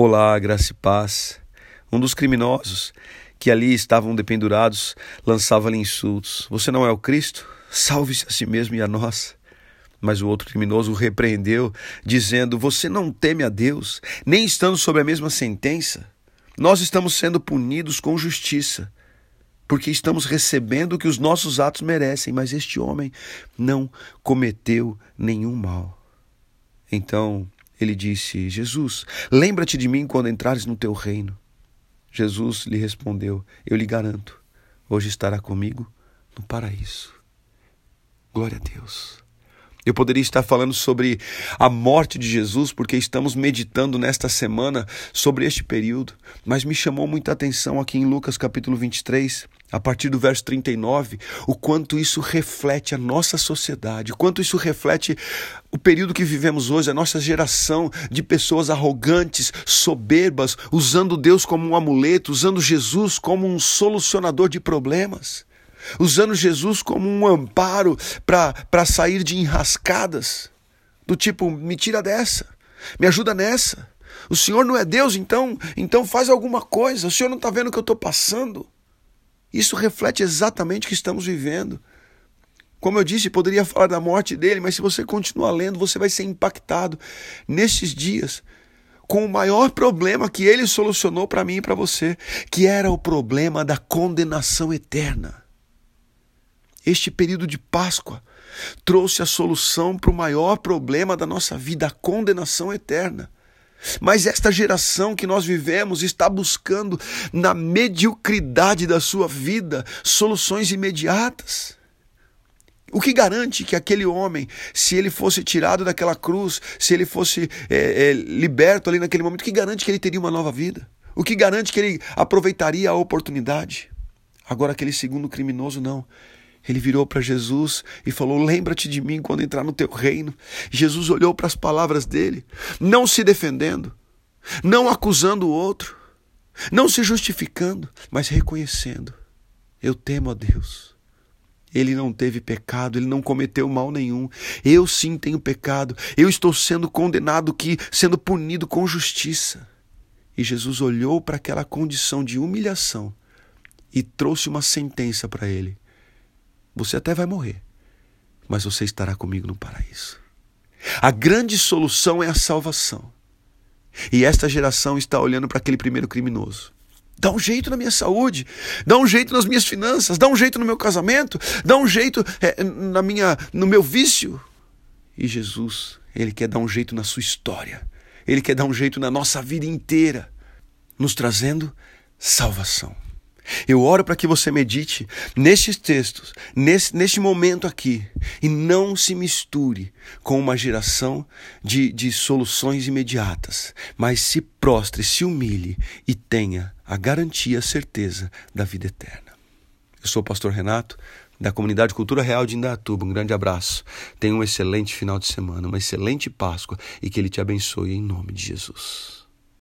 Olá, graça e paz. Um dos criminosos que ali estavam dependurados lançava-lhe insultos. Você não é o Cristo? Salve-se a si mesmo e a nós. Mas o outro criminoso o repreendeu, dizendo: Você não teme a Deus, nem estando sob a mesma sentença? Nós estamos sendo punidos com justiça, porque estamos recebendo o que os nossos atos merecem, mas este homem não cometeu nenhum mal. Então ele disse: Jesus, lembra-te de mim quando entrares no teu reino. Jesus lhe respondeu: Eu lhe garanto, hoje estará comigo no paraíso. Glória a Deus. Eu poderia estar falando sobre a morte de Jesus, porque estamos meditando nesta semana sobre este período, mas me chamou muita atenção aqui em Lucas capítulo 23, a partir do verso 39, o quanto isso reflete a nossa sociedade, o quanto isso reflete o período que vivemos hoje, a nossa geração de pessoas arrogantes, soberbas, usando Deus como um amuleto, usando Jesus como um solucionador de problemas usando Jesus como um amparo para sair de enrascadas, do tipo, me tira dessa, me ajuda nessa. O Senhor não é Deus, então, então faz alguma coisa. O Senhor não está vendo o que eu estou passando. Isso reflete exatamente o que estamos vivendo. Como eu disse, poderia falar da morte dele, mas se você continuar lendo, você vai ser impactado nesses dias com o maior problema que ele solucionou para mim e para você, que era o problema da condenação eterna. Este período de Páscoa trouxe a solução para o maior problema da nossa vida, a condenação eterna. Mas esta geração que nós vivemos está buscando, na mediocridade da sua vida, soluções imediatas. O que garante que aquele homem, se ele fosse tirado daquela cruz, se ele fosse é, é, liberto ali naquele momento, o que garante que ele teria uma nova vida? O que garante que ele aproveitaria a oportunidade? Agora, aquele segundo criminoso, não. Ele virou para Jesus e falou: Lembra-te de mim quando entrar no teu reino. Jesus olhou para as palavras dele, não se defendendo, não acusando o outro, não se justificando, mas reconhecendo: Eu temo a Deus. Ele não teve pecado, ele não cometeu mal nenhum. Eu sim tenho pecado. Eu estou sendo condenado que sendo punido com justiça. E Jesus olhou para aquela condição de humilhação e trouxe uma sentença para ele você até vai morrer, mas você estará comigo no paraíso. A grande solução é a salvação. E esta geração está olhando para aquele primeiro criminoso. Dá um jeito na minha saúde, dá um jeito nas minhas finanças, dá um jeito no meu casamento, dá um jeito é, na minha, no meu vício. E Jesus, ele quer dar um jeito na sua história. Ele quer dar um jeito na nossa vida inteira, nos trazendo salvação. Eu oro para que você medite nestes textos, nesse, neste momento aqui, e não se misture com uma geração de, de soluções imediatas, mas se prostre, se humilhe e tenha a garantia, a certeza da vida eterna. Eu sou o pastor Renato, da comunidade Cultura Real de Indatuba. Um grande abraço. Tenha um excelente final de semana, uma excelente Páscoa e que Ele te abençoe em nome de Jesus.